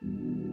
Feel it.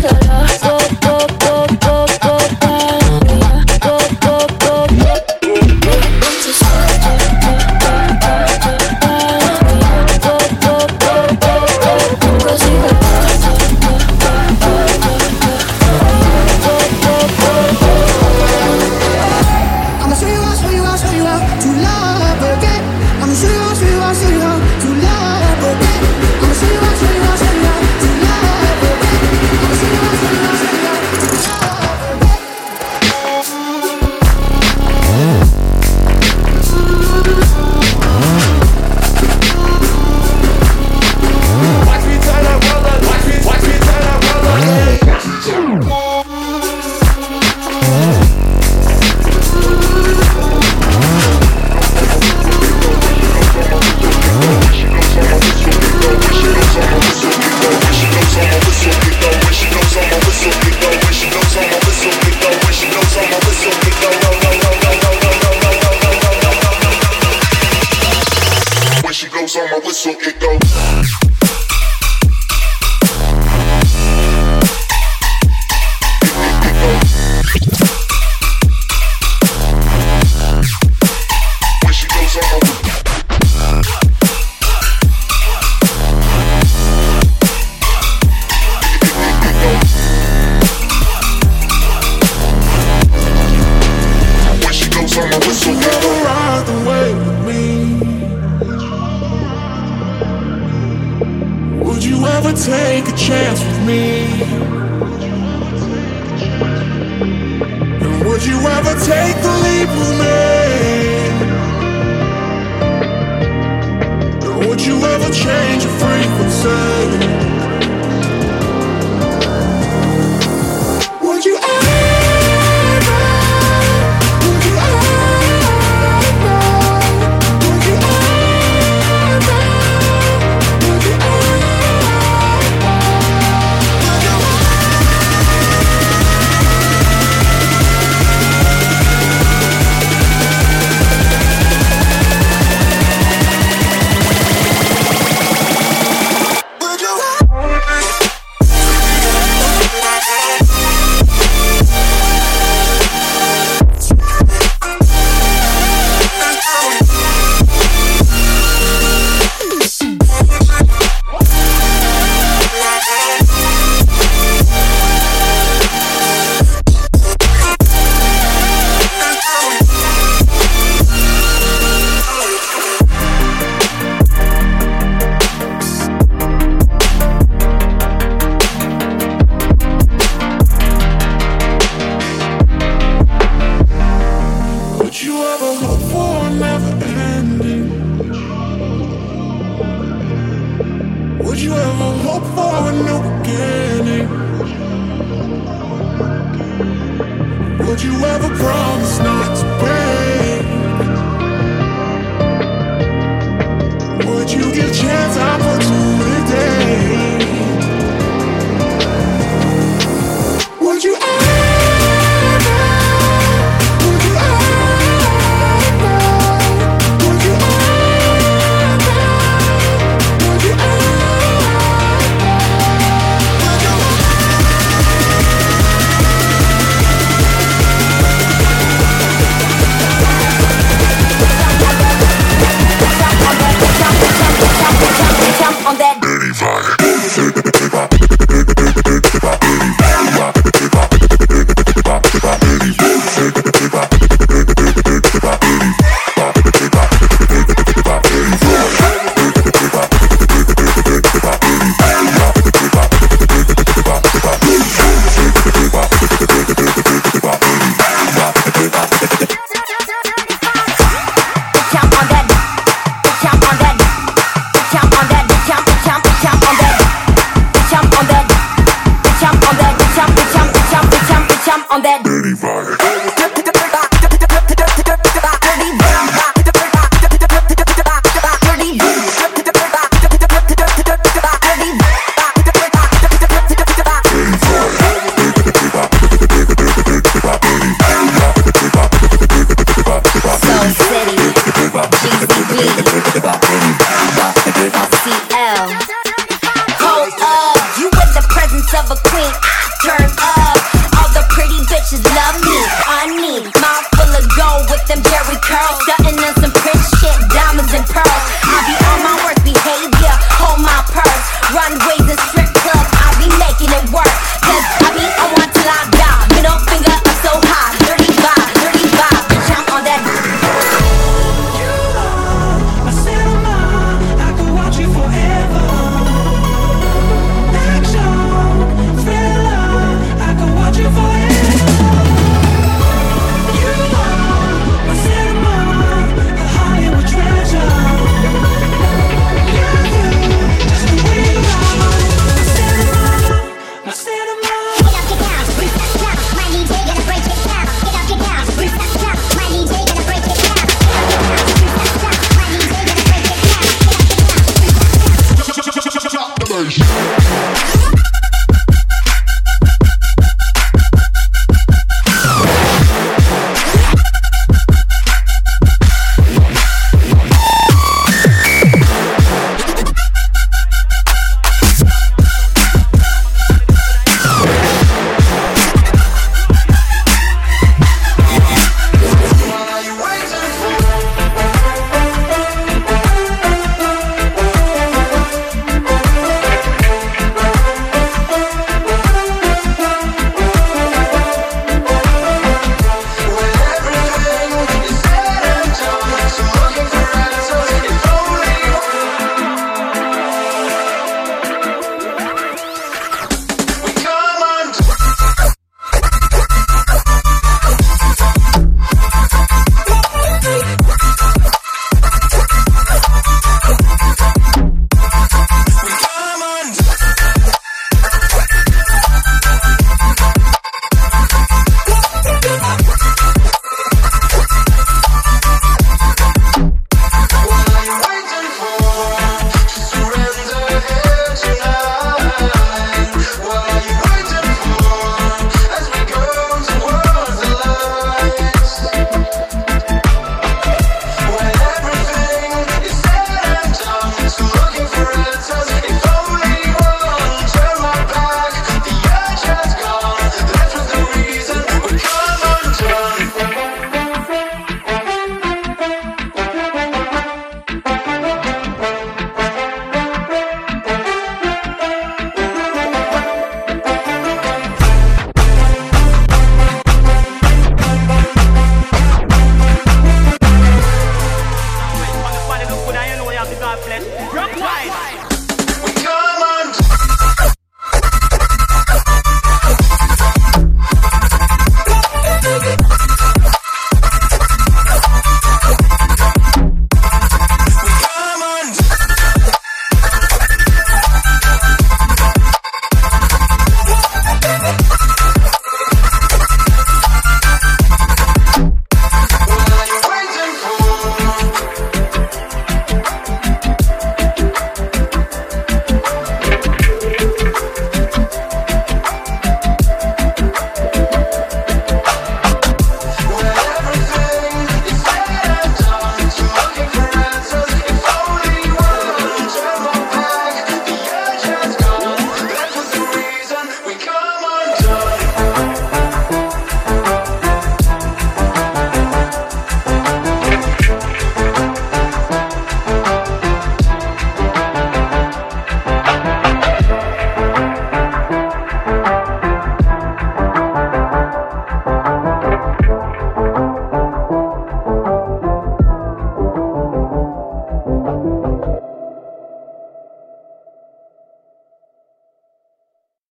color